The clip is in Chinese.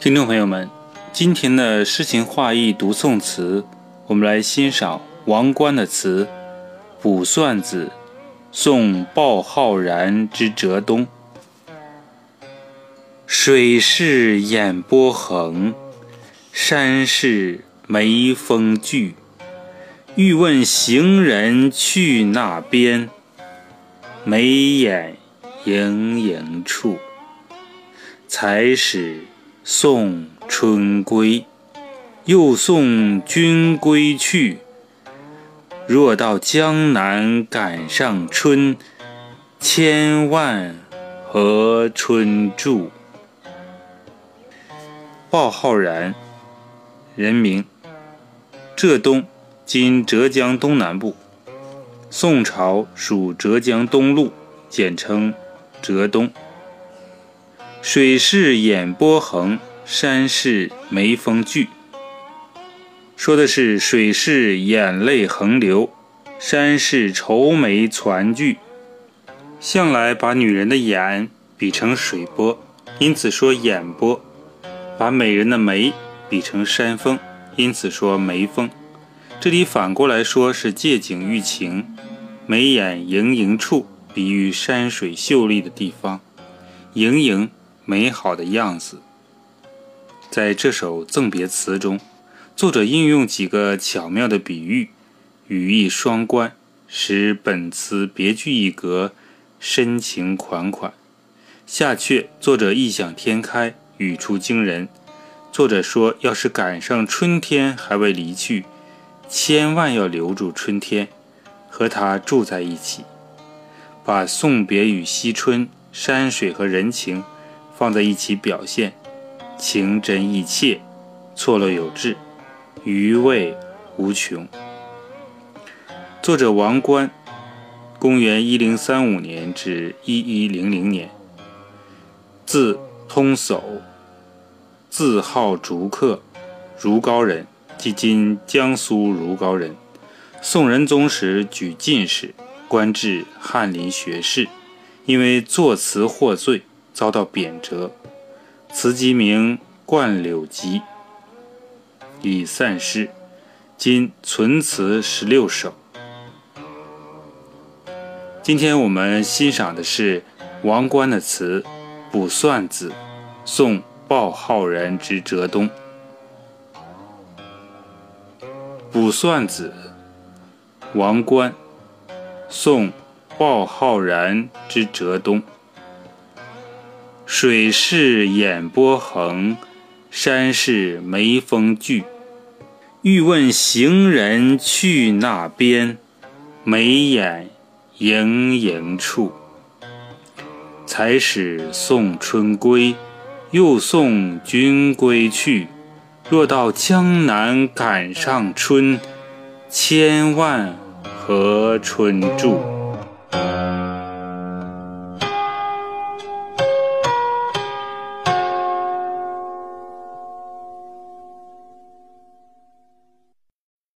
听众朋友们，今天的诗情画意读宋词，我们来欣赏王观的词《卜算子·送鲍浩然之浙东》。水是眼波横，山是眉峰聚。欲问行人去那边，眉眼盈盈处。才始送春归，又送君归去。若到江南赶上春，千万和春住。鲍浩然，人名，浙东（今浙江东南部），宋朝属浙江东路，简称浙东。水是眼波横，山是眉峰聚。说的是水是眼泪横流，山是愁眉攒聚。向来把女人的眼比成水波，因此说眼波；把美人的眉比成山峰，因此说眉峰。这里反过来说是借景喻情，眉眼盈盈处，比喻山水秀丽的地方，盈盈。美好的样子，在这首赠别词中，作者应用几个巧妙的比喻，语意双关，使本词别具一格，深情款款。下阙作者异想天开，语出惊人。作者说，要是赶上春天还未离去，千万要留住春天，和他住在一起，把送别与惜春、山水和人情。放在一起表现，情真意切，错落有致，余味无穷。作者王观，公元一零三五年至一一零零年，字通叟，字号竹客，如皋人，即今江苏如皋人。宋仁宗时举进士，官至翰林学士，因为作词获罪。遭到贬谪，词集名《冠柳集》，已散失，今存词十六首。今天我们欣赏的是王观的词《卜算子·送鲍浩然之浙东》。卜算子，王观，送鲍浩然之浙东。水是眼波横，山是眉峰聚。欲问行人去那边，眉眼盈盈处。才始送春归，又送君归去。若到江南赶上春，千万和春住。